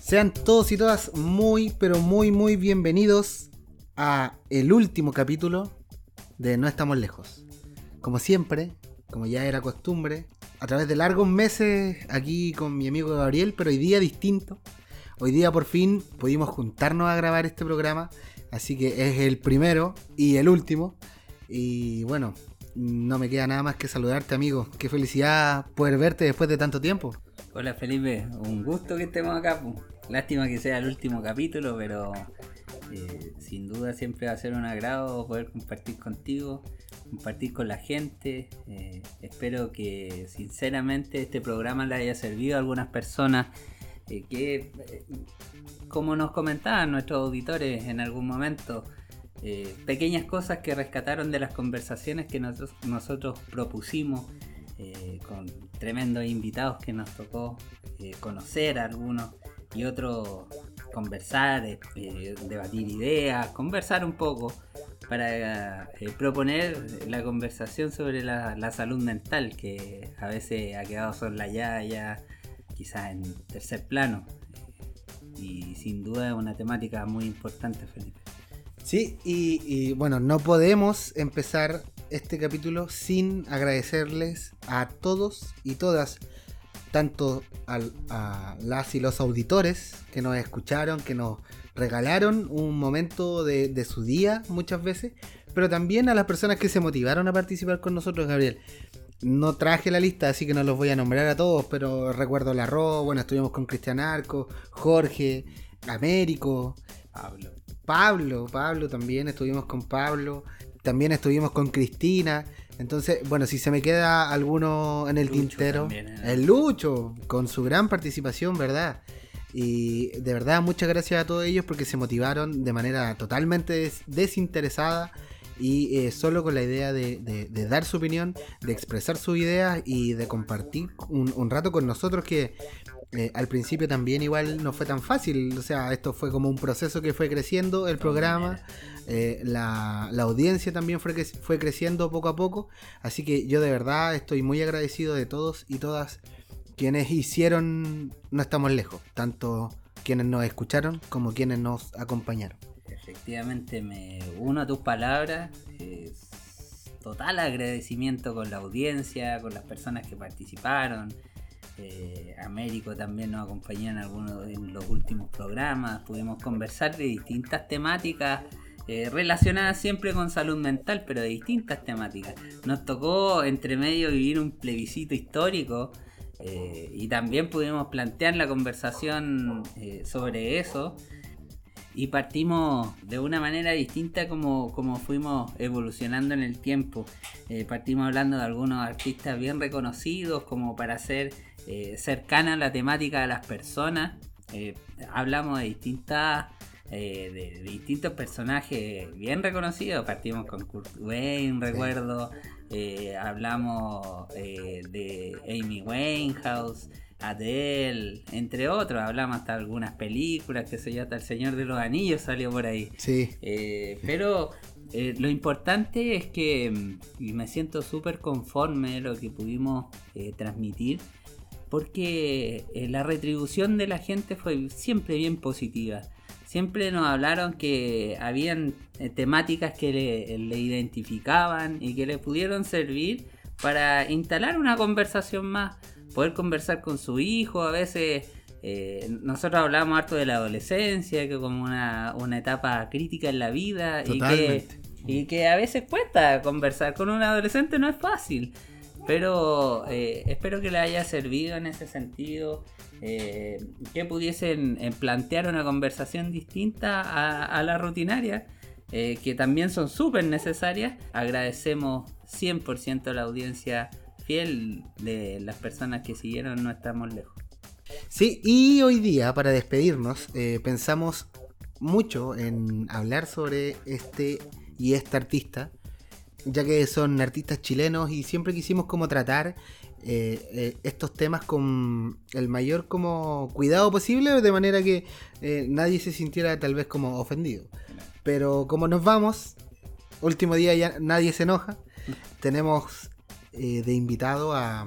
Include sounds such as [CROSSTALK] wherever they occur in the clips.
Sean todos y todas muy, pero muy, muy bienvenidos a el último capítulo de No estamos lejos. Como siempre, como ya era costumbre, a través de largos meses aquí con mi amigo Gabriel, pero hoy día distinto. Hoy día por fin pudimos juntarnos a grabar este programa, así que es el primero y el último. Y bueno, no me queda nada más que saludarte amigo. Qué felicidad poder verte después de tanto tiempo. Hola Felipe, un gusto que estemos acá. Lástima que sea el último capítulo, pero eh, sin duda siempre va a ser un agrado poder compartir contigo, compartir con la gente. Eh, espero que sinceramente este programa le haya servido a algunas personas eh, que, como nos comentaban nuestros auditores en algún momento, pequeñas cosas que rescataron de las conversaciones que nosotros, nosotros propusimos. con tremendos invitados que nos tocó conocer a algunos y otro conversar, eh, eh, debatir ideas, conversar un poco para eh, proponer la conversación sobre la, salud mental que a veces ha quedado soslayada ya quizás en tercer plano y sin duda es una temática muy importante Felipe. Sí, y, bueno, no podemos empezar este capítulo sin agradecerles a todos y todas tanto a las y los auditores que nos escucharon, que nos regalaron un momento de, su día muchas veces, pero también a las personas que se motivaron a participar con nosotros, Gabriel. No traje la lista, así que no los voy a nombrar a todos, pero recuerdo la Ro, bueno, estuvimos con Cristian Arco, Jorge, Américo, Pablo. Pablo, Pablo también, estuvimos con Pablo, también estuvimos con Cristina. Entonces, bueno, si se me queda alguno en el tintero, ¿eh? el Lucho, con su gran participación, ¿verdad? Y de verdad, muchas gracias a todos ellos porque se motivaron de manera totalmente desinteresada y eh, solo con la idea de, dar su opinión, de expresar sus ideas y de compartir un, rato con nosotros que eh, al principio también igual no fue tan fácil. O sea, esto fue como un proceso que fue creciendo el programa. Eh, la, audiencia también fue, fue creciendo poco a poco. Así que yo de verdad estoy muy agradecido de todos y todas quienes hicieron No estamos lejos. Tanto quienes nos escucharon como quienes nos acompañaron. Efectivamente me uno a tus palabras. total agradecimiento con la audiencia, con las personas que participaron eh, Américo también nos acompañó en algunos de los últimos programas. Pudimos conversar de distintas temáticas eh, relacionadas siempre con salud mental, pero de distintas temáticas. Nos tocó entre medio vivir un plebiscito histórico eh, y también pudimos plantear la conversación sobre eso. Y partimos de una manera distinta como, como fuimos evolucionando en el tiempo. partimos hablando de algunos artistas bien reconocidos como para hacer eh, cercana a la temática de las personas. Eh, hablamos de distintas eh, de, distintos personajes bien reconocidos. Partimos con Kurt Wayne, recuerdo. hablamos de Amy Winehouse, Adele, entre otros. Hablamos hasta algunas películas, que sé yo, hasta El Señor de los Anillos salió por ahí. Sí. pero lo importante es que, y me siento súper conforme de lo que pudimos transmitir, porque eh, la retribución de la gente fue siempre bien positiva. Siempre nos hablaron que habían eh, temáticas que le, identificaban y que le pudieron servir para instalar una conversación más, poder conversar con su hijo, a veces eh, nosotros hablamos harto de la adolescencia, que como una, etapa crítica en la vida y que, y que a veces cuesta conversar con un adolescente, no es fácil. Pero eh, espero que le haya servido en ese sentido. Eh, que pudiesen eh, plantear una conversación distinta a, la rutinaria, que también son súper necesarias. Agradecemos 100% a la audiencia fiel de las personas que siguieron No Estamos Lejos. Sí, y hoy día, para despedirnos, pensamos mucho en hablar sobre este y esta artista ya que son artistas chilenos y siempre quisimos como tratar eh, eh, estos temas con el mayor como cuidado posible de manera que eh, nadie se sintiera tal vez como ofendido. Pero como nos vamos, último día ya nadie se enoja. [LAUGHS] Tenemos eh, de invitado a,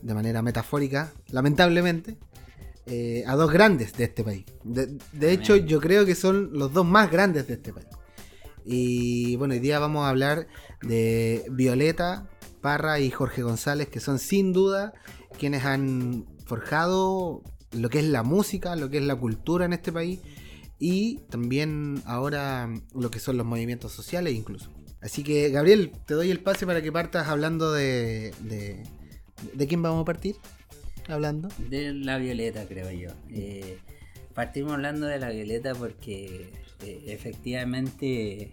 de manera metafórica, lamentablemente, a dos grandes de este país. De, de hecho, yo creo que son los dos más grandes de este país. Y bueno, hoy día vamos a hablar de Violeta Parra y Jorge González, que son sin duda quienes han forjado lo que es la música, lo que es la cultura en este país y también ahora lo que son los movimientos sociales incluso. Así que Gabriel, te doy el pase para que partas hablando de... ¿De, de quién vamos a partir? Hablando. De la Violeta, creo yo. Eh, partimos hablando de la Violeta porque eh, efectivamente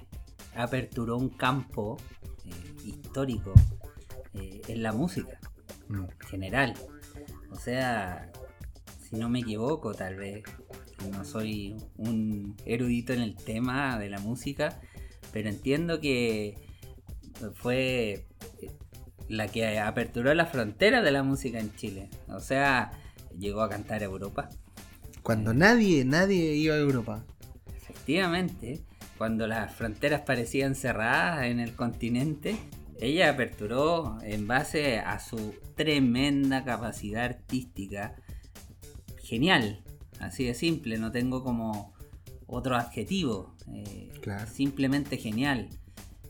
aperturó un campo eh, histórico en la música mm. general. O sea, si no me equivoco, tal vez no soy un erudito en el tema de la música, pero entiendo que fue la que aperturó la frontera de la música en Chile. O sea, llegó a cantar a Europa. Cuando nadie, nadie iba a Europa. Efectivamente, cuando las fronteras parecían cerradas en el continente, ella aperturó en base a su tremenda capacidad artística. Genial, así de simple, no tengo como otro adjetivo. Eh, simplemente genial.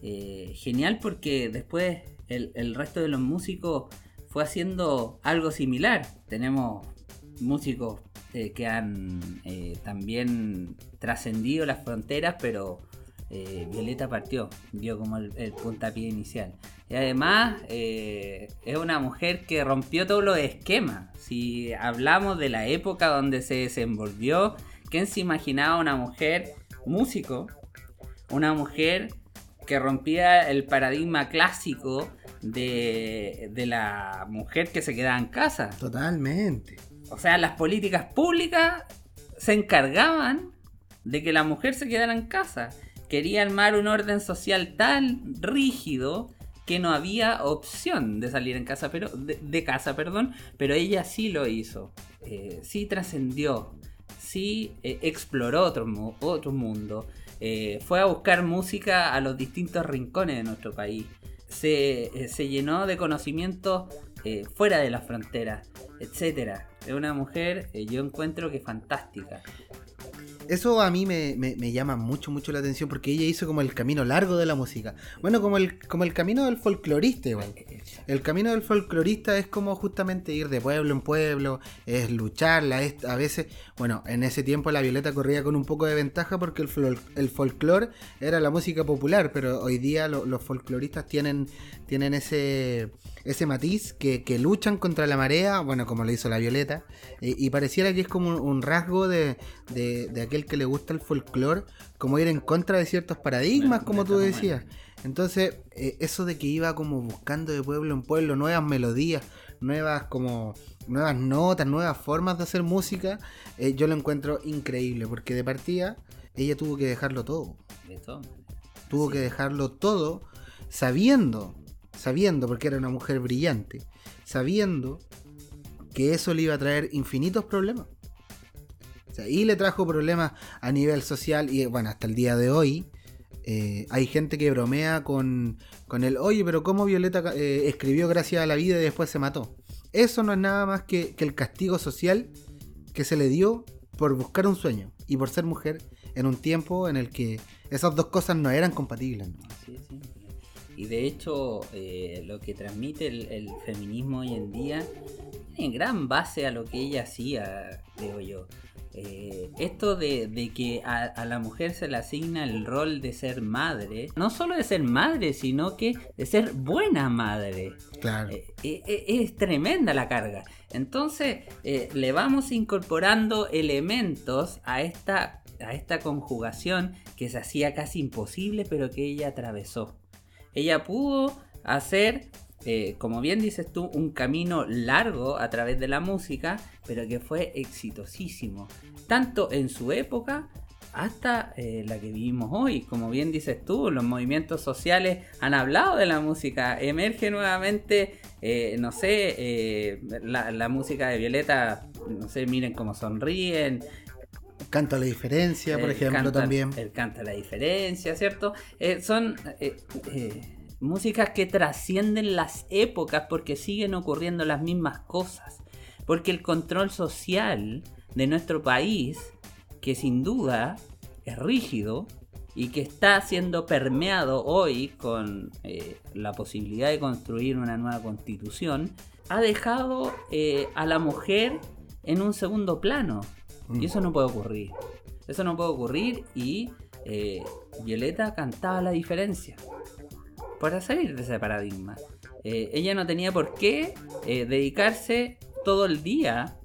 Eh, genial porque después el, resto de los músicos fue haciendo algo similar. Tenemos músicos eh, que han también trascendido las fronteras, pero Violeta partió, vio como el, puntapié inicial. Y además es una mujer que rompió todos los esquemas. Si hablamos de la época donde se desenvolvió, ¿quién se imaginaba una mujer músico? Una mujer que rompía el paradigma clásico de, la mujer que se quedaba en casa. Totalmente. O sea, las políticas públicas se encargaban de que la mujer se quedara en casa. Quería armar un orden social tan rígido que no había opción de salir en casa, pero de, casa, perdón, pero ella sí lo hizo. Eh, sí trascendió, sí eh, exploró otro, otro mundo, eh, fue a buscar música a los distintos rincones de nuestro país. Se, eh, llenó de conocimientos fuera de las fronteras, etc. Es una mujer, yo encuentro que fantástica. Eso a mí me, llama mucho, mucho la atención porque ella hizo como el camino largo de la música. Bueno, como el, como el camino del folclorista igual. El camino del folclorista es como justamente ir de pueblo en pueblo, es lucharla, a veces, bueno, en ese tiempo la Violeta corría con un poco de ventaja porque el, el folclore era la música popular, pero hoy día los folcloristas tienen, tienen ese, ese matiz que, luchan contra la marea, bueno, como lo hizo la Violeta, y pareciera que es como un, rasgo de, de aquel que le gusta el folclore, como ir en contra de ciertos paradigmas, como tú decías. Entonces, eh, eso de que iba como buscando de pueblo en pueblo nuevas melodías, nuevas como nuevas notas, nuevas formas de hacer música, eh, yo lo encuentro increíble, porque de partida ella tuvo que dejarlo todo. Tuvo que dejarlo todo sabiendo, sabiendo, porque era una mujer brillante, sabiendo que eso le iba a traer infinitos problemas y le trajo problemas a nivel social y bueno, hasta el día de hoy eh, hay gente que bromea con, con el, oye, pero ¿cómo Violeta eh, escribió Gracias a la vida y después se mató? Eso no es nada más que, el castigo social que se le dio por buscar un sueño y por ser mujer en un tiempo en el que esas dos cosas no eran compatibles. Y de hecho, eh, lo que transmite el, el, feminismo hoy en día en gran base a lo que ella hacía, creo yo. Eh, esto de, que a, la mujer se le asigna el rol de ser madre, no solo de ser madre, sino que de ser buena madre. Claro. Eh, eh, es tremenda la carga. Entonces, le vamos incorporando elementos a esta, a esta conjugación que se hacía casi imposible, pero que ella atravesó. Ella pudo hacer eh, como bien dices tú, un camino largo a través de la música, pero que fue exitosísimo, tanto en su época hasta eh, la que vivimos hoy. Como bien dices tú, los movimientos sociales han hablado de la música, emerge nuevamente, eh, no sé, la, música de Violeta, no sé, miren cómo sonríen, Canta la diferencia, por ejemplo, también. El canta la diferencia, ¿cierto? Eh, son eh, músicas que trascienden las épocas porque siguen ocurriendo las mismas cosas. Porque el control social de nuestro país, que sin duda es rígido, y que está siendo permeado hoy con eh, la posibilidad de construir una nueva constitución, ha dejado eh, a la mujer en un segundo plano. Y eso no puede ocurrir. Eso no puede ocurrir y eh, Violeta cantaba la diferencia. Para salir de ese paradigma. ella no tenía por qué dedicarse todo el día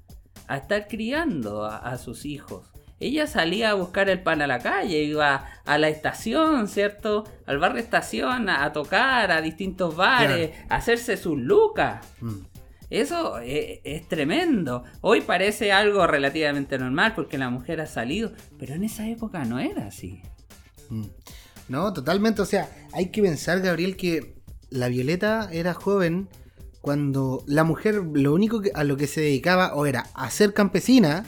a estar criando a sus hijos ella salía a buscar el pan a la calle, iba a la estación, ¿cierto? Al bar de estación a, tocar a distintos bares, a hacerse sus lucas. Mm. Eso eh, es, tremendo. Hoy parece algo relativamente normal porque la mujer ha salido, pero en esa época no era así. Mm. No, totalmente. O sea, hay que pensar, Gabriel, que la Violeta era joven cuando la mujer lo único a lo que se dedicaba o era a ser campesina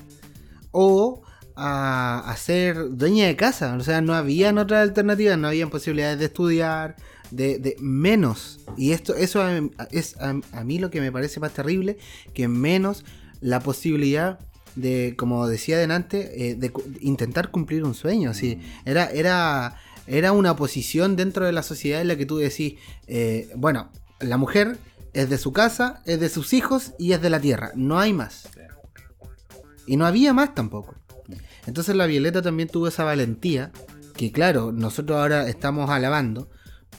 o a, ser dueña de casa. O sea, no había otra alternativa, no había posibilidades de estudiar, de, menos. Y esto, eso es a, mí lo que me parece más terrible, que menos la posibilidad de, como decía delante, eh, de, intentar cumplir un sueño. ¿sí? Era, era, era una posición dentro de la sociedad en la que tú decís, eh, bueno, la mujer es de su casa, es de sus hijos y es de la tierra. No hay más. Y no había más tampoco. Entonces la Violeta también tuvo esa valentía, que claro, nosotros ahora estamos alabando,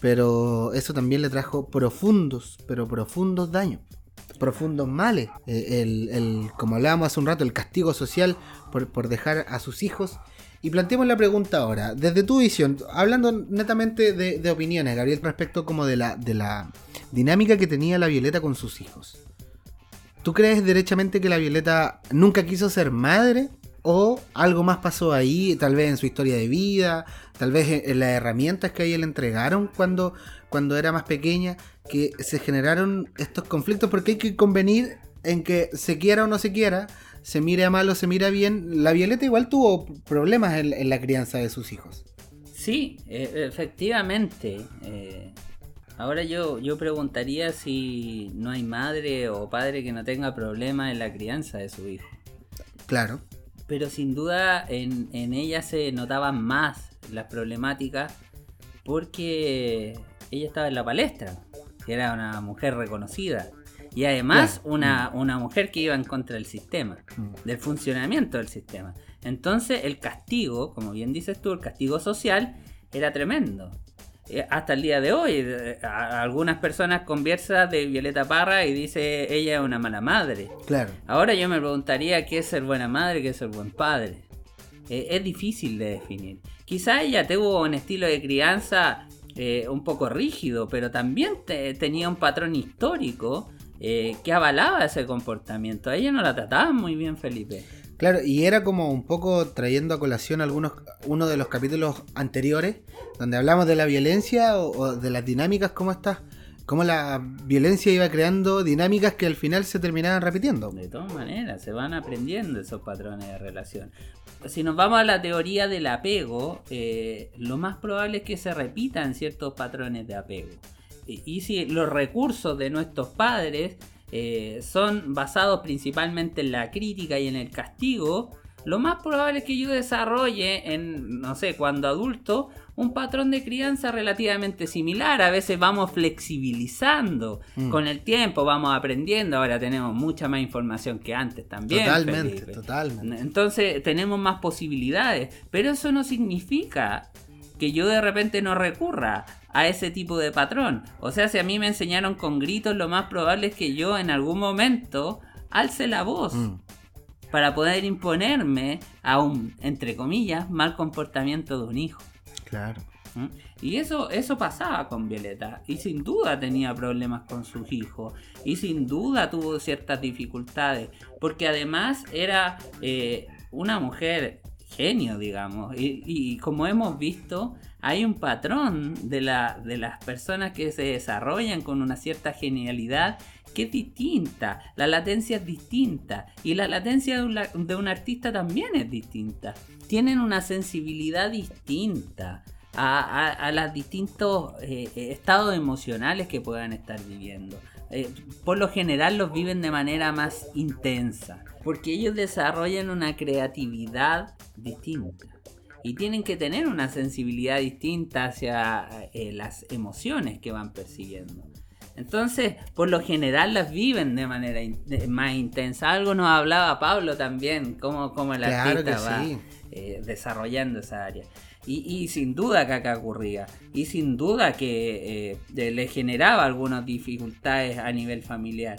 pero eso también le trajo profundos, pero profundos daños, profundos males. Eh, el, como hablábamos hace un rato, el castigo social por, dejar a sus hijos. Y planteemos la pregunta ahora, desde tu visión, hablando netamente de, opiniones, Gabriel, respecto como de la, de la dinámica que tenía la Violeta con sus hijos. ¿Tú crees derechamente que la Violeta nunca quiso ser madre? O algo más pasó ahí, tal vez en su historia de vida, tal vez en, las herramientas que a ella le entregaron cuando, cuando era más pequeña, que se generaron estos conflictos, porque hay que convenir en que se quiera o no se quiera, se mire a mal o se mira bien. La Violeta igual tuvo problemas en, la crianza de sus hijos. Sí, e, efectivamente. Eh, ahora yo, yo preguntaría si no hay madre o padre que no tenga problemas en la crianza de su hijo. Claro pero sin duda en, ella se notaban más las problemáticas porque ella estaba en la palestra, que era una mujer reconocida. Y además una, mm. una, mujer que iba en contra del sistema, mm. del funcionamiento del sistema. Entonces el castigo, como bien dices tú, el castigo social era tremendo. Eh, hasta el día de hoy. Eh, algunas personas conversan de Violeta Parra y dice ella es una mala madre. Claro. Ahora yo me preguntaría qué es ser buena madre, qué es ser buen padre. Eh, es difícil de definir. Quizá ella tuvo un estilo de crianza un poco rígido, pero también tenía un patrón histórico que avalaba ese comportamiento. A ella no la trataban muy bien, Felipe. Claro, y era como un poco trayendo a colación algunos, uno de los capítulos anteriores, donde hablamos de la violencia o, de las dinámicas, cómo está, cómo la violencia iba creando dinámicas que al final se terminaban repitiendo. De todas maneras, se van aprendiendo esos patrones de relación. Si nos vamos a la teoría del apego, eh, lo más probable es que se repitan ciertos patrones de apego. y si los recursos de nuestros padres eh, son basados principalmente en la crítica y en el castigo, lo más probable es que yo desarrolle en, no sé, cuando adulto, un patrón de crianza relativamente similar. A veces vamos flexibilizando mm. con el tiempo, vamos aprendiendo. Ahora tenemos mucha más información que antes también. Totalmente, totalmente. Entonces tenemos más posibilidades. Pero eso no significa que yo de repente no recurra a ese tipo de patrón. O sea, si a mí me enseñaron con gritos, lo más probable es que yo en algún momento alce la voz. Mm. Para poder imponerme a un, entre comillas, mal comportamiento de un hijo. Claro. ¿Mm? Y eso, eso pasaba con Violeta. Y sin duda tenía problemas con sus hijos. Y sin duda tuvo ciertas dificultades. Porque además era eh, una mujer genio, digamos. Y, como hemos visto, hay un patrón de, la, de las personas que se desarrollan con una cierta genialidad que es distinta. La latencia es distinta. Y la latencia de un, artista también es distinta. Tienen una sensibilidad distinta a, los distintos eh, estados emocionales que puedan estar viviendo. Eh, por lo general los viven de manera más intensa. Porque ellos desarrollan una creatividad distinta y tienen que tener una sensibilidad distinta hacia eh, las emociones que van persiguiendo. Entonces, por lo general las viven de manera más intensa. Algo nos hablaba Pablo también, cómo, cómo el artista va eh, desarrollando esa área. Y, sin duda que acá ocurría. Y sin duda que eh, le generaba algunas dificultades a nivel familiar.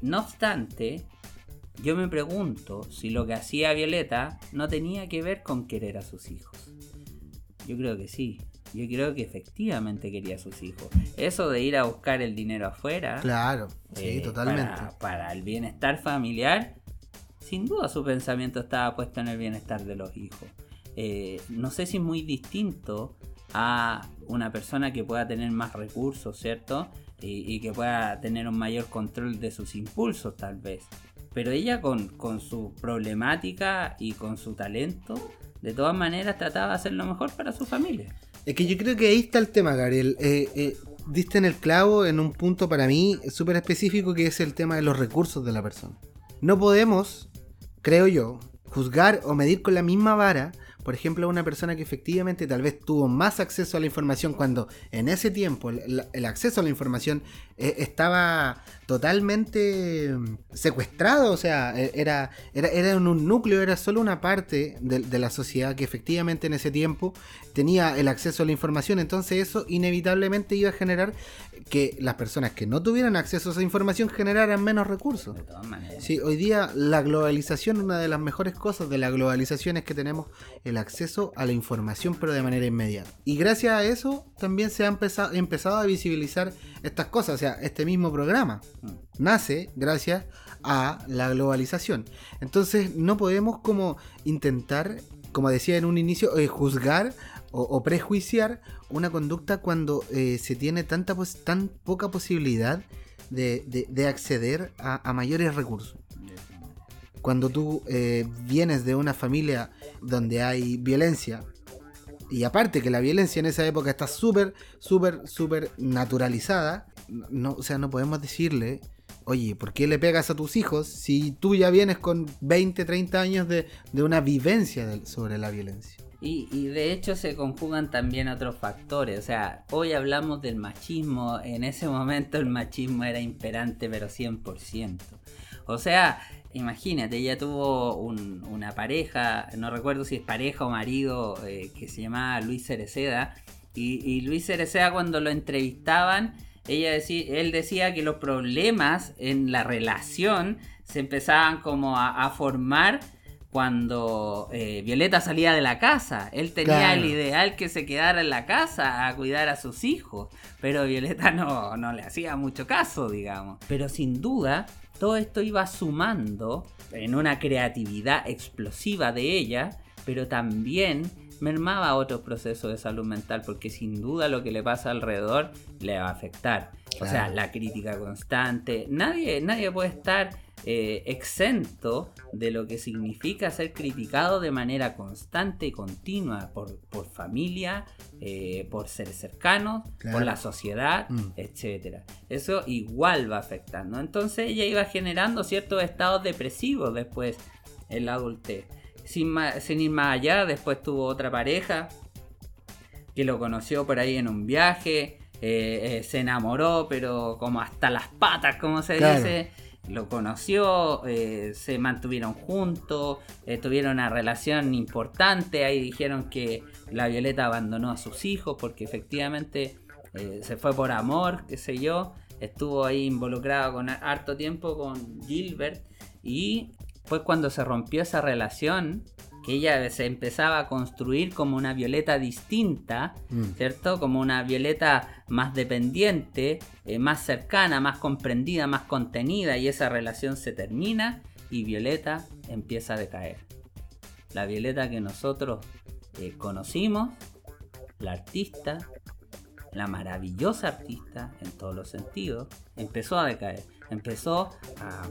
no obstante, yo me pregunto si lo que hacía Violeta no tenía que ver con querer a sus hijos. Yo creo que sí. Yo creo que efectivamente quería a sus hijos. Eso de ir a buscar el dinero afuera. Claro, sí, eh, totalmente. Para, el bienestar familiar, sin duda su pensamiento estaba puesto en el bienestar de los hijos. Eh, no sé si es muy distinto a una persona que pueda tener más recursos, ¿cierto? y que pueda tener un mayor control de sus impulsos, tal vez. Pero ella con, su problemática y con su talento, de todas maneras trataba de hacer lo mejor para su familia. Es que yo creo que ahí está el tema, Gabriel. Eh, eh, diste en el clavo en un punto para mí súper específico que es el tema de los recursos de la persona. No podemos, creo yo, juzgar o medir con la misma vara por ejemplo, una persona que efectivamente tal vez tuvo más acceso a la información cuando en ese tiempo el, acceso a la información eh, estaba totalmente secuestrado, o sea, e, era, era, era en un núcleo, era solo una parte de, la sociedad que efectivamente en ese tiempo tenía el acceso a la información, entonces eso inevitablemente iba a generar que las personas que no tuvieran acceso a esa información generaran menos recursos. De todas maneras. Sí, hoy día la globalización, una de las mejores cosas de la globalización es que tenemos el acceso a la información pero de manera inmediata. Y gracias a eso también se ha empezado, empezado a visibilizar estas cosas, o sea, este mismo programa. Nace gracias a la globalización. Entonces no podemos como intentar, como decía en un inicio, eh, juzgar o, prejuiciar una conducta cuando eh, se tiene tanta tan poca posibilidad de, acceder a, mayores recursos. Cuando tú eh, vienes de una familia donde hay violencia, y aparte que la violencia en esa época está súper, súper, súper naturalizada, no, o sea, no podemos decirle, oye, ¿por qué le pegas a tus hijos si tú ya vienes con 20, 30 años de, una vivencia sobre la violencia? Y, de hecho se conjugan también otros factores. O sea, hoy hablamos del machismo. En ese momento el machismo era imperante, pero 100%. O sea, imagínate, ella tuvo una pareja, no recuerdo si es pareja o marido, eh, que se llamaba Luis Cereceda. Y, Luis Cereceda cuando lo entrevistaban, ella decía, él decía que los problemas en la relación se empezaban como a formar cuando eh, Violeta salía de la casa. Él tenía el ideal que se quedara en la casa a cuidar a sus hijos, pero Violeta no, no le hacía mucho caso, digamos. Pero sin duda, todo esto iba sumando en una creatividad explosiva de ella, pero también mermaba otros procesos de salud mental, porque sin duda lo que le pasa alrededor le va a afectar. O sea, la crítica constante. Nadie, nadie puede estar eh, exento de lo que significa ser criticado de manera constante y continua por, familia, eh, por seres cercanos, por la sociedad, mm. etc. Eso igual va afectando. Entonces ella iba generando ciertos estados depresivos después en la adultez. Sin, sin ir más allá, después tuvo otra pareja que lo conoció por ahí en un viaje. Eh, se enamoró, pero como hasta las patas, como se dice lo conoció, eh, se mantuvieron juntos, eh, tuvieron una relación importante, ahí dijeron que la Violeta abandonó a sus hijos porque efectivamente eh, se fue por amor, qué sé yo, estuvo ahí involucrado con harto tiempo con Gilbert y fue cuando se rompió esa relación que ella se empezaba a construir como una Violeta distinta, mm. ¿cierto? Como una Violeta más dependiente, eh, más cercana, más comprendida, más contenida y esa relación se termina y Violeta empieza a decaer. La Violeta que nosotros eh, conocimos la artista, la maravillosa artista en todos los sentidos, empezó a decaer, empezó a,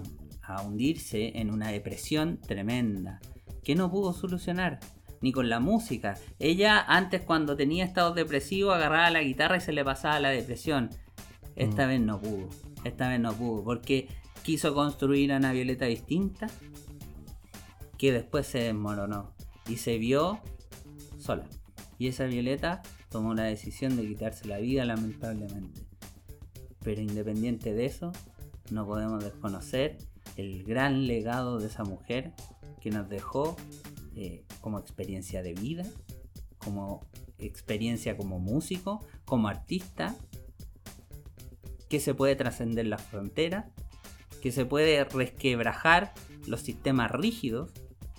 a hundirse en una depresión tremenda que no pudo solucionar ni con la música. Ella antes cuando tenía estados depresivos agarraba la guitarra y se le pasaba la depresión. Esta Mm. vez no pudo. Esta vez no pudo. Porque quiso construir a una Violeta distinta. Que después se desmoronó. Y se vio sola. Y esa Violeta tomó la decisión de quitarse la vida lamentablemente. Pero independiente de eso, no podemos desconocer el gran legado de esa mujer que nos dejó eh, como experiencia de vida, como experiencia como músico, como artista, que se puede trascender las fronteras, que se puede resquebrajar los sistemas rígidos,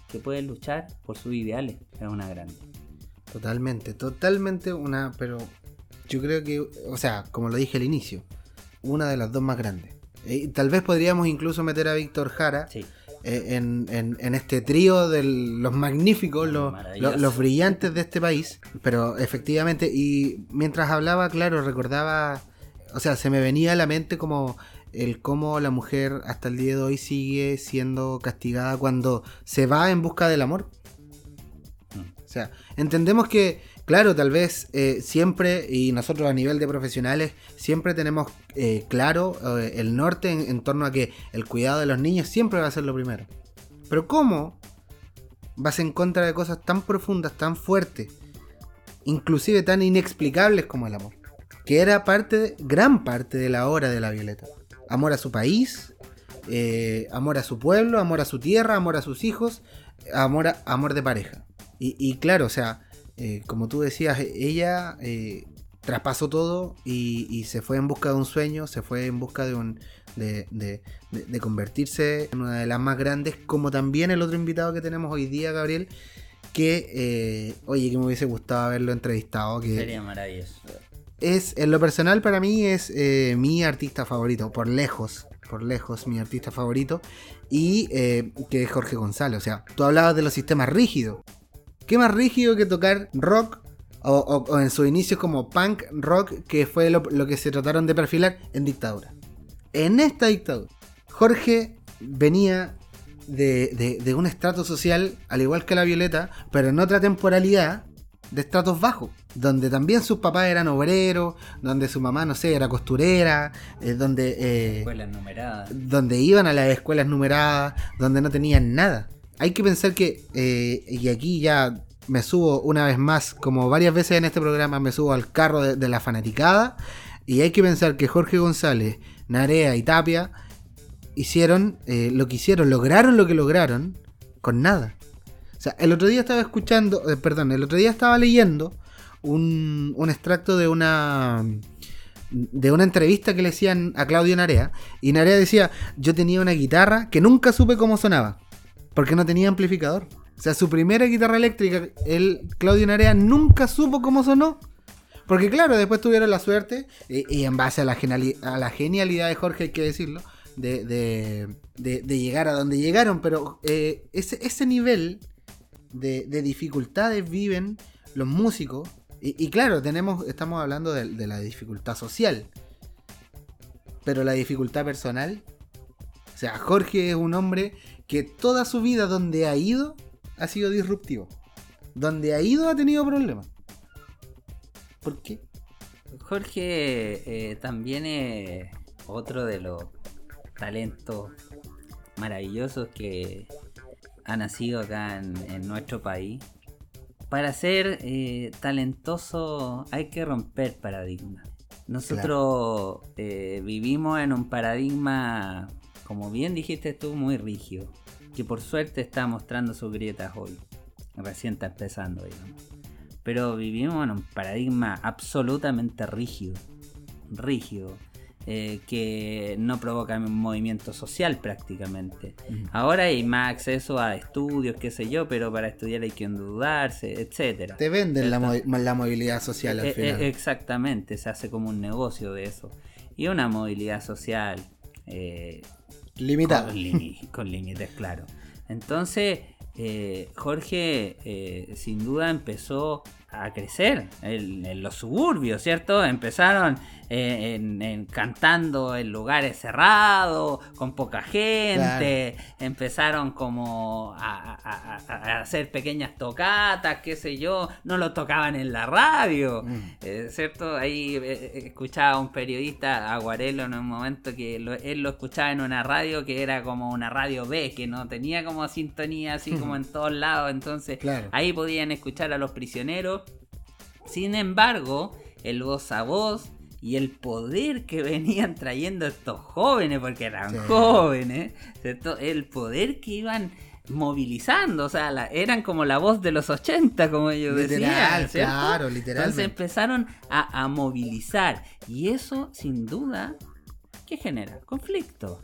que puede luchar por sus ideales. Es una grande. Totalmente, totalmente una, pero yo creo que, o sea, como lo dije al inicio, una de las dos más grandes. Eh, tal vez podríamos incluso meter a Víctor Jara Sí, eh, en, en- en este trío de los magníficos, los- los brillantes de este país, pero efectivamente, y mientras hablaba, claro, recordaba, o sea, se me venía a la mente como el cómo la mujer hasta el día de hoy sigue siendo castigada cuando se va en busca del amor. Mm. O sea, entendemos que, claro, tal vez eh, siempre, y nosotros a nivel de profesionales, siempre tenemos eh, claro eh, el norte en, torno a que el cuidado de los niños siempre va a ser lo primero. Pero ¿cómo vas en contra de cosas tan profundas, tan fuertes, inclusive tan inexplicables como el amor? Que era parte, gran parte de la obra de la Violeta. Amor a su país, amor a su pueblo, amor a su tierra, amor a sus hijos, amor, a- amor de pareja. Y, y claro, o sea, eh, como tú decías, ella eh, traspasó todo y, y se fue en busca de un sueño, se fue en busca de un de, de- de- de convertirse en una de las más grandes, como también el otro invitado que tenemos hoy día, Gabriel, que, eh, oye, que me hubiese gustado haberlo entrevistado, que sería maravilloso. es, en lo personal para mí es eh, mi artista favorito, por lejos, por lejos mi artista favorito, y eh, que es Jorge González. O sea, tú hablabas de los sistemas rígidos. ¿Qué más rígido que tocar rock? O, o- o en su inicio como punk rock, que fue lo, lo que se trataron de perfilar en dictadura. En esta dictadura, Jorge venía de, de- de un estrato social, al igual que la Violeta, pero en otra temporalidad, de estratos bajos, donde también sus papás eran obreros, donde su mamá, no sé, era costurera, eh, donde, eh, Escuelas numeradas. donde iban a las escuelas numeradas, donde no tenían nada. Hay que pensar que, eh, y aquí ya me subo una vez más, como varias veces en este programa, me subo al carro de, la fanaticada, y hay que pensar que Jorge González, Narea y Tapia hicieron eh, lo que hicieron, lograron lo que lograron con nada. O sea, el otro día estaba escuchando, eh, perdón, el otro día estaba leyendo un, un extracto de una de una entrevista que le hacían a Claudio Narea y Narea decía, yo tenía una guitarra que nunca supe cómo sonaba, porque no tenía amplificador. O sea, su primera guitarra eléctrica, el Claudio Narea nunca supo cómo sonó. Porque claro, después tuvieron la suerte, y, en base a la, genialidad de Jorge, hay que decirlo, de, de- de- llegar a donde llegaron, pero eh, ese, nivel de, de dificultades viven los músicos. Y, y claro, tenemos, estamos hablando de la dificultad social. Pero la dificultad personal. O sea, Jorge es un hombre que toda su vida donde ha ido ha sido disruptivo. Donde ha ido ha tenido problemas. ¿Por qué? Jorge eh, también es otro de los talentos maravillosos que ha nacido acá en, en nuestro país. Para ser eh, talentoso hay que romper paradigmas. Nosotros eh, vivimos en un paradigma, como bien dijiste tú, muy rígido, que por suerte está mostrando sus grietas hoy. Recién está empezando, digamos. Pero vivimos en un paradigma absolutamente rígido. Rígido. eh, que no provoca un movimiento social prácticamente. Ahora hay más acceso a estudios, qué sé yo, pero para estudiar hay que endeudarse, etcétera. Te venden la, la movilidad social al Eh, eh, final. exactamente, se hace como un negocio de eso. Y una movilidad social eh, Limitado. con, límites, claro. Entonces, eh, Jorge eh, sin duda empezó a crecer en, los suburbios, ¿cierto? Empezaron eh, en, cantando en lugares cerrados, con poca gente, empezaron como a, hacer pequeñas tocatas, qué sé yo, no lo tocaban en la radio, mm. eh, ¿cierto? Ahí eh, escuchaba un periodista, Aguarelo, en un momento que él lo escuchaba en una radio que era como una radio B, que no tenía como sintonía así como en todos lados, entonces ahí podían escuchar a los prisioneros. Sin embargo, el voz a voz y el poder que venían trayendo estos jóvenes, porque eran jóvenes, el poder que iban movilizando, o sea, eran como la voz de los 80, como ellos decían. Claro, literalmente. Entonces empezaron a, movilizar y eso, sin duda, ¿qué genera? Conflicto.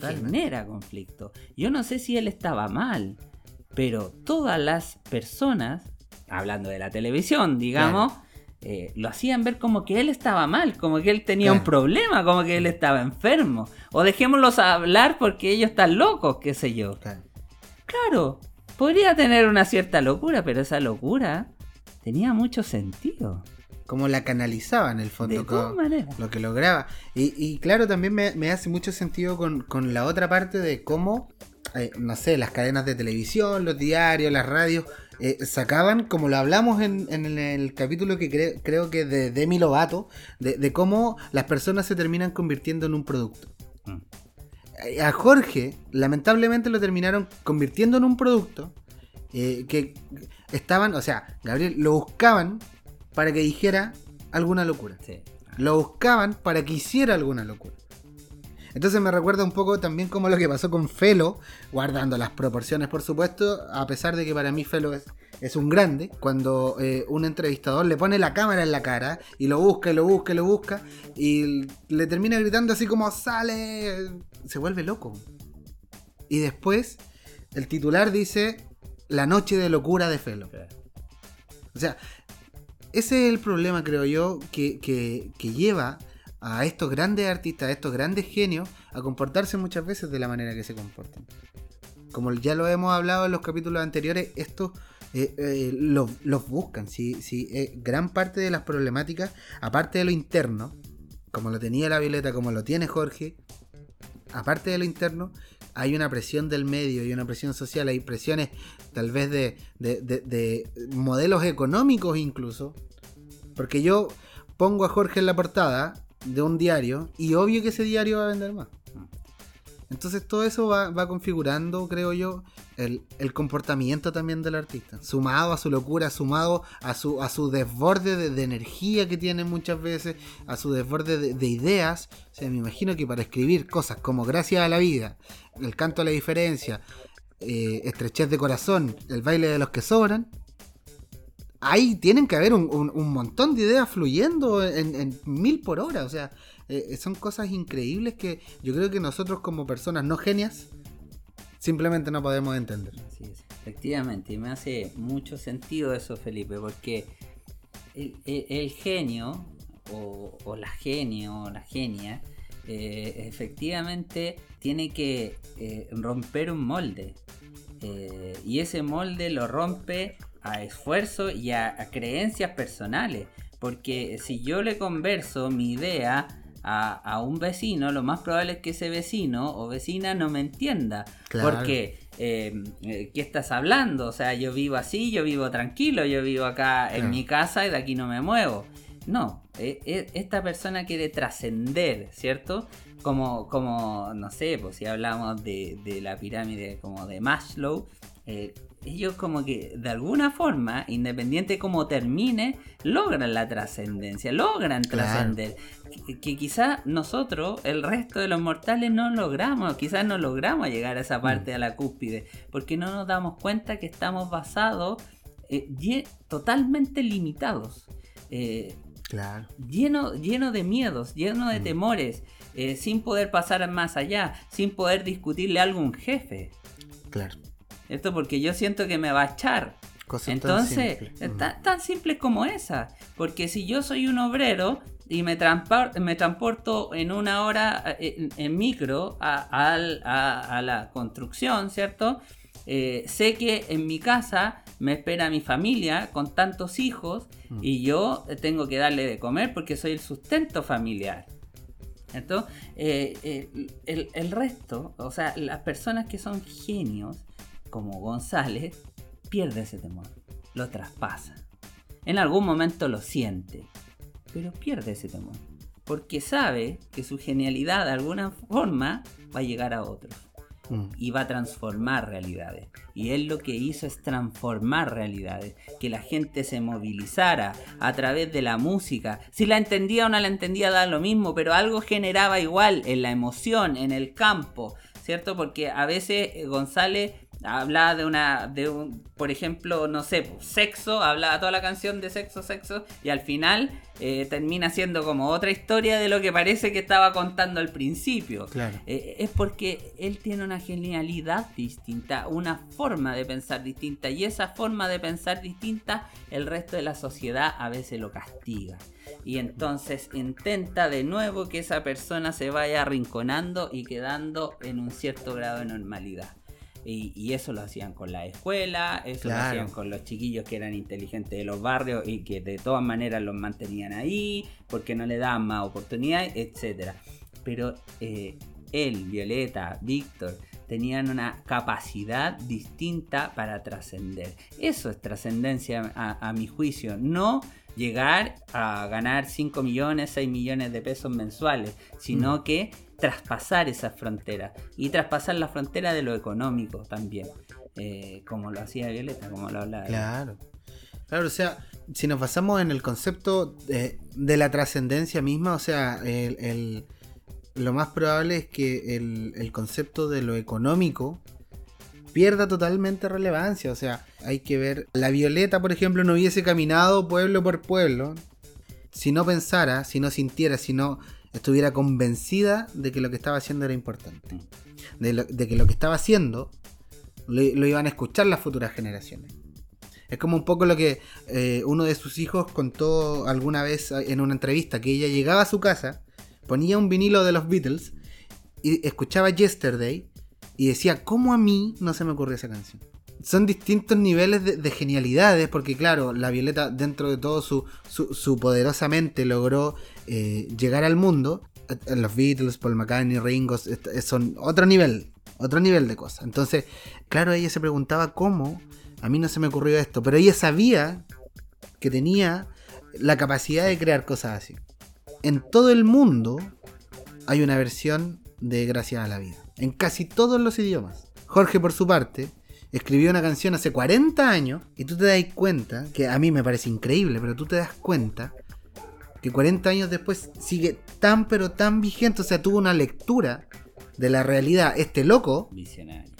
genera conflicto. Yo no sé si él estaba mal, pero todas las personas hablando de la televisión, digamos, eh, lo hacían ver como que él estaba mal, como que él tenía un problema, como que él estaba enfermo. O dejémoslos hablar porque ellos están locos, qué sé yo. Claro. podría tener una cierta locura, pero esa locura tenía mucho sentido. Como la canalizaba en el fondo, de lo que lograba. Y, claro, también me, hace mucho sentido con, la otra parte de cómo, eh, no sé, las cadenas de televisión, los diarios, las radios, eh, sacaban, como lo hablamos en, el capítulo que creo que de Demi Lovato, de, cómo las personas se terminan convirtiendo en un producto. Mm. Eh, a Jorge, lamentablemente lo terminaron convirtiendo en un producto eh, que estaban, o sea, Gabriel, lo buscaban para que dijera alguna locura. Lo buscaban para que hiciera alguna locura. Entonces me recuerda un poco también como lo que pasó con Felo, guardando las proporciones, por supuesto, a pesar de que para mí Felo es, es un grande, cuando eh, un entrevistador le pone la cámara en la cara y lo busca y lo busca y lo busca y le termina gritando así como sale, se vuelve loco. Y después el titular dice La noche de locura de Felo. O sea, ese es el problema, creo yo, que, que, que lleva a estos grandes artistas, a estos grandes genios, a comportarse muchas veces de la manera que se comportan. Como ya lo hemos hablado en los capítulos anteriores, estos eh, eh, los, buscan. ¿sí? Sí, eh, gran parte de las problemáticas, aparte de lo interno, como lo tenía la Violeta, como lo tiene Jorge, aparte de lo interno, hay una presión del medio, hay una presión social, hay presiones tal vez de, de modelos económicos incluso. Porque yo pongo a Jorge en la portada de un diario y obvio que ese diario va a vender más. Entonces todo eso va, configurando, creo yo, el, comportamiento también del artista. Sumado a su locura, sumado a su, a su desborde de, energía que tiene muchas veces, a su desborde de, ideas. O sea, me imagino que para escribir cosas como Gracias a la vida, El canto a la diferencia, eh, Estrechez de corazón, El baile de los que sobran, ahí tienen que haber un, montón de ideas fluyendo en, mil por hora. O sea, eh, son cosas increíbles que yo creo que nosotros como personas no genias simplemente no podemos entender. Efectivamente, y me hace mucho sentido eso, Felipe, porque el, genio o, la genio o la genia eh, efectivamente tiene que eh, romper un molde. y ese molde lo rompe a esfuerzo y a, creencias personales. Porque si yo le converso mi idea a, un vecino, lo más probable es que ese vecino o vecina no me entienda. Porque, eh, eh, ¿qué estás hablando? O sea, yo vivo así, yo vivo tranquilo, yo vivo acá en mi casa y de aquí no me muevo. No, eh, esta persona quiere trascender, ¿cierto? Como, como, no sé, pues si hablamos de, de la pirámide como de Maslow, ellos como que de alguna forma, independiente como termine, logran la trascendencia, logran trascender. Que, quizás nosotros, el resto de los mortales, no logramos, quizás no logramos llegar a esa parte, a la cúspide, porque no nos damos cuenta que estamos basados, eh, totalmente limitados. Eh, claro. Lleno, lleno de miedos, lleno de mm. temores, eh, sin poder pasar más allá, sin poder discutirle algo a un jefe. Claro. Esto porque yo siento que me va a echar. Entonces, tan, tan, simple como esa. Porque si yo soy un obrero y me, me transporto en una hora eh, en, micro a, la construcción, ¿cierto? eh, sé que en mi casa me espera mi familia con tantos hijos mm. y yo tengo que darle de comer porque soy el sustento familiar. Entonces, eh, eh, el, el, resto, o sea, las personas que son genios, como González, pierde ese temor, lo traspasa. En algún momento lo siente, pero pierde ese temor, porque sabe que su genialidad de alguna forma va a llegar a otros. Mm. y va a transformar realidades. Y él lo que hizo es transformar realidades, que la gente se movilizara a través de la música. Si la entendía o no la entendía, da lo mismo, pero algo generaba igual en la emoción, en el campo, ¿cierto? Porque a veces eh, González hablaba de una, de un, por ejemplo, no sé, pues, sexo, hablaba toda la canción de sexo, sexo, y al final eh, termina siendo como otra historia de lo que parece que estaba contando al principio. Claro. Eh, es porque él tiene una genialidad distinta, una forma de pensar distinta, y esa forma de pensar distinta, el resto de la sociedad a veces lo castiga. Y entonces intenta de nuevo que esa persona se vaya arrinconando y quedando en un cierto grado de normalidad. Y, eso lo hacían con la escuela, eso lo hacían con los chiquillos que eran inteligentes de los barrios y que de todas maneras los mantenían ahí porque no le daban más oportunidades, etc. Pero eh, él, Violeta, Víctor, tenían una capacidad distinta para trascender. Eso es trascendencia a, mi juicio, no llegar a ganar 5 millones, 6 millones de pesos mensuales, sino mm. que traspasar esa frontera y traspasar la frontera de lo económico también, eh, como lo hacía Violeta, como lo hablaba. Claro. Claro, o sea, si nos basamos en el concepto de, la trascendencia misma, o sea, el, lo más probable es que el, concepto de lo económico pierda totalmente relevancia. O sea, hay que ver, la Violeta, por ejemplo, no hubiese caminado pueblo por pueblo si no pensara, si no sintiera, si no estuviera convencida de que lo que estaba haciendo era importante. De, que lo que estaba haciendo lo, iban a escuchar las futuras generaciones. Es como un poco lo que eh, uno de sus hijos contó alguna vez en una entrevista, que ella llegaba a su casa, ponía un vinilo de los Beatles y escuchaba Yesterday y decía, ¿cómo a mí no se me ocurrió esa canción? son distintos niveles de, genialidades, porque claro, la Violeta dentro de todo su, su, poderosa mente logró eh, llegar al mundo. Los Beatles, Paul McCartney, Ringo, son otro nivel, otro nivel de cosas. Entonces, claro, ella se preguntaba cómo, a mí no se me ocurrió esto, pero ella sabía que tenía la capacidad de crear cosas así. En todo el mundo hay una versión de Gracias a la Vida, en casi todos los idiomas. Jorge, por su parte, escribió una canción hace 40 años y tú te das cuenta, que a mí me parece increíble, pero tú te das cuenta que 40 años después sigue tan pero tan vigente, o sea, tuvo una lectura de la realidad. Este loco, Visionario.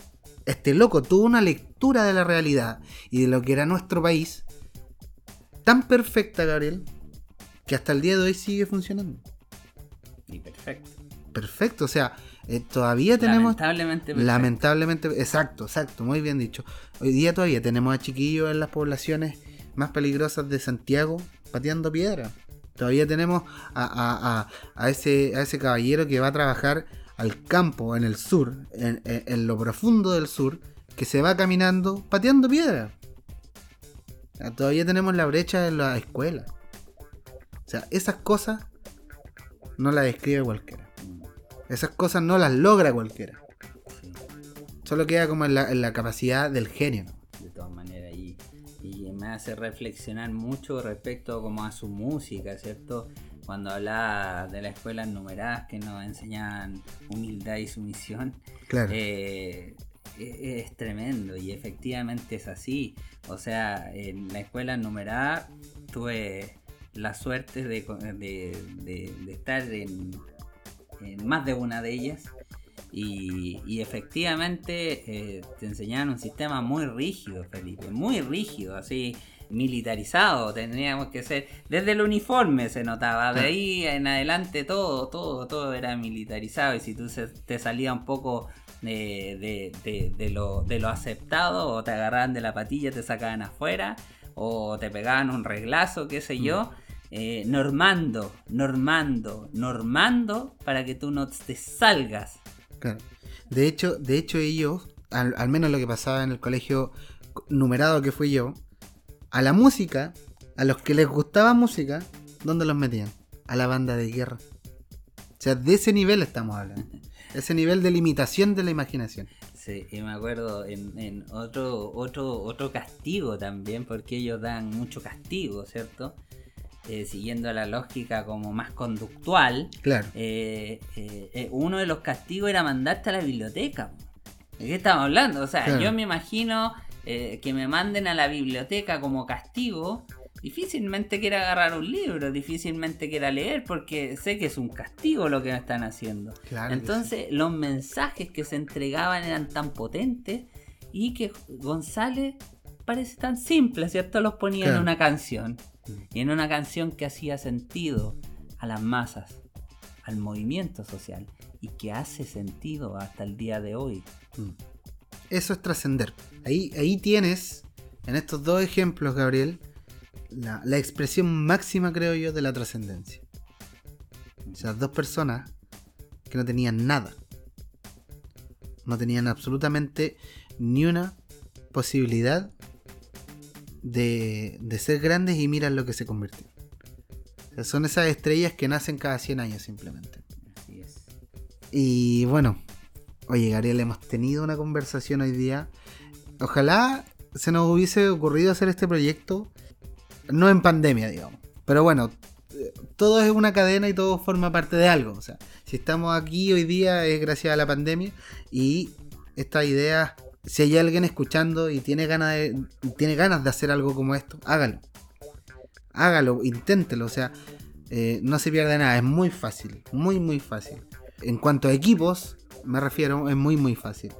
este loco tuvo una lectura de la realidad y de lo que era nuestro país tan perfecta, Gabriel, que hasta el día de hoy sigue funcionando. Y perfecto. Perfecto, o sea, eh, todavía tenemos. Lamentablemente. Lamentablemente, exacto, exacto, muy bien dicho. Hoy día todavía tenemos a chiquillos en las poblaciones más peligrosas de Santiago pateando piedra. Todavía tenemos a, ese, a ese caballero que va a trabajar al campo, en el sur, en, lo profundo del sur, que se va caminando pateando piedra. todavía tenemos la brecha en la escuela. O sea, esas cosas no las describe cualquiera. Esas cosas no las logra cualquiera. Solo queda como en la, capacidad del genio. De todas maneras, y, me hace reflexionar mucho respecto como a su música, ¿cierto? Cuando hablaba de la escuela numeradas que nos enseñaban humildad y sumisión. Claro. Eh, e, es tremendo y efectivamente es así. O sea, en la escuela numerada tuve la suerte de, de estar en más de una de ellas. Y, efectivamente eh, te enseñaban un sistema muy rígido, Felipe, muy rígido, así militarizado, tendríamos que ser, desde el uniforme se notaba, de ahí [LAUGHS] en adelante todo, todo, todo era militarizado y si tú te salía un poco de, de, lo, de lo aceptado o te agarraban de la patilla, te sacaban afuera o te pegaban un reglazo, qué sé yo. Mm eh, normando, normando, normando para que tú no te salgas. De hecho, de hecho ellos al, al menos lo que pasaba en el colegio numerado que fui yo, a la música, a los que les gustaba música, ¿dónde los metían? A la banda de guerra. O sea, de ese nivel estamos hablando. [LAUGHS] Ese nivel de limitación de la imaginación. Sí, y me acuerdo en, en otro, otro, otro castigo también, porque ellos dan mucho castigo, ¿cierto? Eh, siguiendo la lógica como más conductual. Claro. eh, eh, uno de los castigos era mandarte a la biblioteca. ¿De qué estamos hablando? O sea, Claro. yo me imagino que me manden a la biblioteca como castigo. Difícilmente quiera agarrar un libro, difícilmente quiera leer, porque sé que es un castigo lo que me están haciendo. Claro Entonces, los mensajes que se entregaban eran tan potentes y que González parece tan simple, ¿cierto? Los ponía en una canción. Mm. Y en una canción que hacía sentido a las masas, al movimiento social y que hace sentido hasta el día de hoy. Mm. Eso es trascender. Ahí, ahí tienes, en estos dos ejemplos, Gabriel, la, la expresión máxima, creo yo, de la trascendencia. O sea, dos personas que no tenían nada. No tenían absolutamente ni una posibilidad de, de ser grandes y miran lo que se convirtió. O sea, son esas estrellas que nacen cada 100 años simplemente. Así es. Y bueno, oye Gabriel, hemos tenido una conversación hoy día. Ojalá se nos hubiese ocurrido hacer este proyecto, no en pandemia, digamos. Pero bueno, todo es una cadena y todo forma parte de algo. O sea, si estamos aquí hoy día es gracias a la pandemia y esta idea, si hay alguien escuchando y tiene ganas de, tiene ganas de hacer algo como esto, hágalo. Hágalo, inténtelo. O sea, eh, no se pierde nada, es muy fácil, muy, muy fácil. En cuanto a equipos, me refiero, es muy, muy fácil.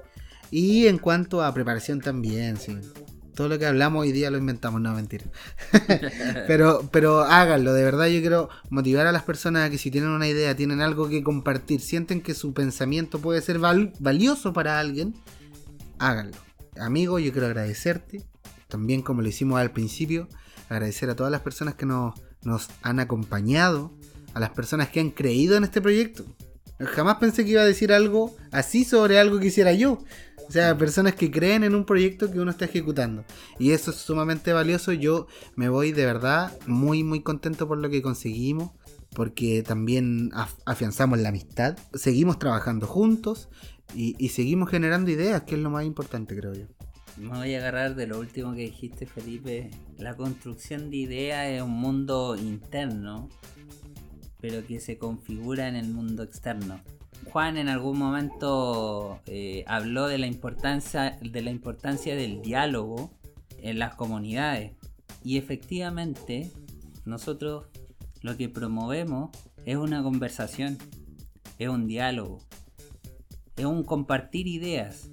Y en cuanto a preparación también, sí. Todo lo que hablamos hoy día lo inventamos, no mentira. [LAUGHS] pero, pero háganlo, de verdad yo quiero motivar a las personas a que si tienen una idea, tienen algo que compartir, sienten que su pensamiento puede ser val- valioso para alguien, háganlo. Amigo, yo quiero agradecerte, también como lo hicimos al principio, agradecer a todas las personas que nos, nos han acompañado, a las personas que han creído en este proyecto. Jamás pensé que iba a decir algo así sobre algo que hiciera yo. O sea, personas que creen en un proyecto que uno está ejecutando. Y eso es sumamente valioso. Yo me voy de verdad muy, muy contento por lo que conseguimos. Porque también af- afianzamos la amistad. Seguimos trabajando juntos. Y, seguimos generando ideas, que es lo más importante, creo yo. Me voy a agarrar de lo último que dijiste, Felipe. La construcción de ideas es un mundo interno, pero que se configura en el mundo externo. Juan en algún momento eh, habló de la importancia de la importancia del diálogo en las comunidades y efectivamente nosotros lo que promovemos es una conversación, es un diálogo, es un compartir ideas,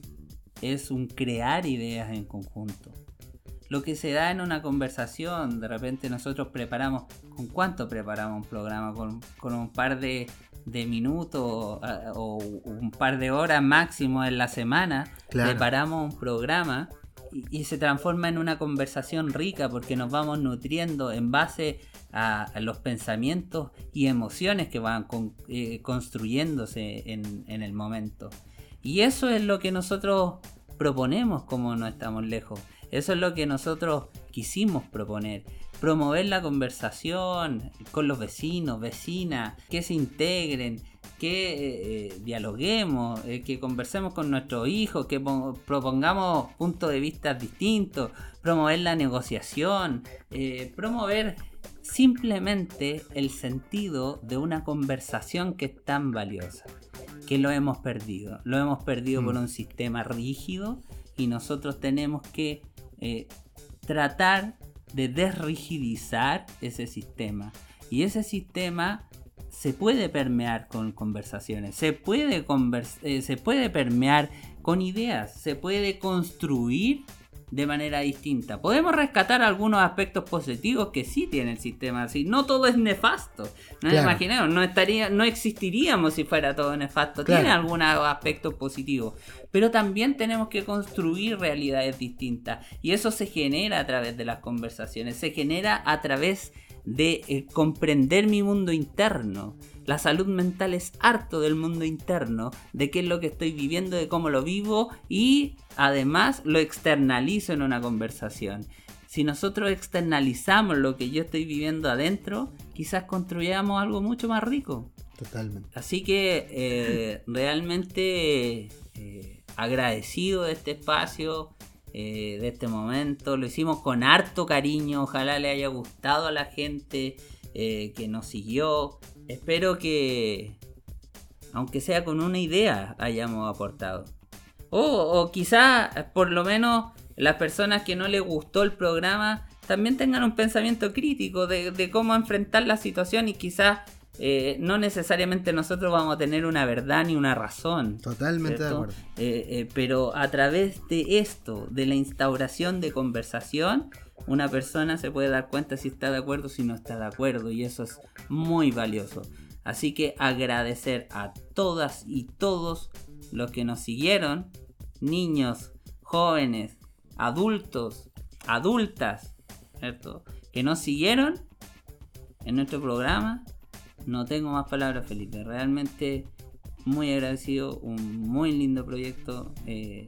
es un crear ideas en conjunto. Lo que se da en una conversación, de repente nosotros preparamos, ¿con cuánto preparamos un programa? ¿Con, con un par de, de minutos o un par de horas máximo en la semana? Claro. Preparamos un programa y, y se transforma en una conversación rica porque nos vamos nutriendo en base a, a los pensamientos y emociones que van eh, construyéndose en, el momento. Y eso es lo que nosotros proponemos como no estamos lejos. Eso es lo que nosotros quisimos proponer. Promover la conversación con los vecinos, vecinas, que se integren, que eh, eh, dialoguemos, que conversemos con nuestros hijos, que pon- propongamos puntos de vista distintos, promover la negociación, promover simplemente el sentido de una conversación que es tan valiosa, que lo hemos perdido. Lo hemos perdido por Mm. un sistema rígido y nosotros tenemos que eh, tratar de desrigidizar ese sistema. Y ese sistema se puede permear con conversaciones, se puede, convers- eh, se puede permear con ideas, se puede construir de manera distinta. Podemos rescatar algunos aspectos positivos que sí tiene el sistema así. No todo es nefasto. No Claro. imaginemos, no estaría, no existiríamos si fuera todo nefasto. Claro. Tiene algunos aspectos positivos. Pero también tenemos que construir realidades distintas. Y eso se genera a través de las conversaciones. Se genera a través de eh, comprender mi mundo interno. La salud mental es harto del mundo interno, de qué es lo que estoy viviendo, de cómo lo vivo y además lo externalizo en una conversación. Si nosotros externalizamos lo que yo estoy viviendo adentro, quizás construyamos algo mucho más rico. Totalmente. Así que eh, [LAUGHS] realmente eh, agradecido de este espacio, eh, de este momento. Lo hicimos con harto cariño. Ojalá le haya gustado a la gente que nos siguió. Espero que, aunque sea con una idea, hayamos aportado. O, o quizá, por lo menos, las personas que no les gustó el programa también tengan un pensamiento crítico de, cómo enfrentar la situación y quizás eh, no necesariamente nosotros vamos a tener una verdad ni una razón. Totalmente de acuerdo. Eh, eh, pero a través de esto, de la instauración de conversación, una persona se puede dar cuenta si está de acuerdo o si no está de acuerdo y eso es muy valioso. Así que agradecer a todas y todos los que nos siguieron, niños, jóvenes, adultos, adultas, ¿cierto? Que nos siguieron en nuestro programa. No tengo más palabras, Felipe. Realmente muy agradecido, un muy lindo proyecto. Eh,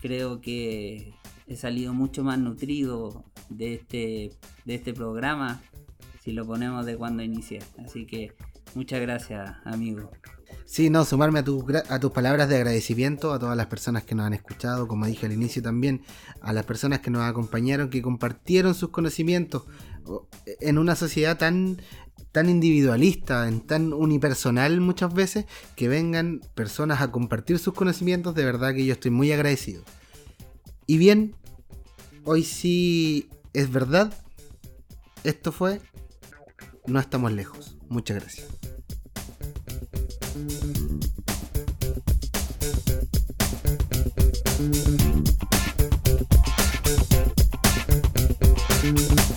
creo que he salido mucho más nutrido de este, de este programa si lo ponemos de cuando inicié. Así que muchas gracias, amigo. Sí, no, sumarme a, a tus palabras de agradecimiento a todas las personas que nos han escuchado, como dije al inicio también, a las personas que nos acompañaron, que compartieron sus conocimientos en una sociedad tan, tan individualista, tan unipersonal muchas veces, que vengan personas a compartir sus conocimientos, de verdad que yo estoy muy agradecido. Y bien, hoy sí es verdad, esto fue No estamos lejos. Muchas gracias.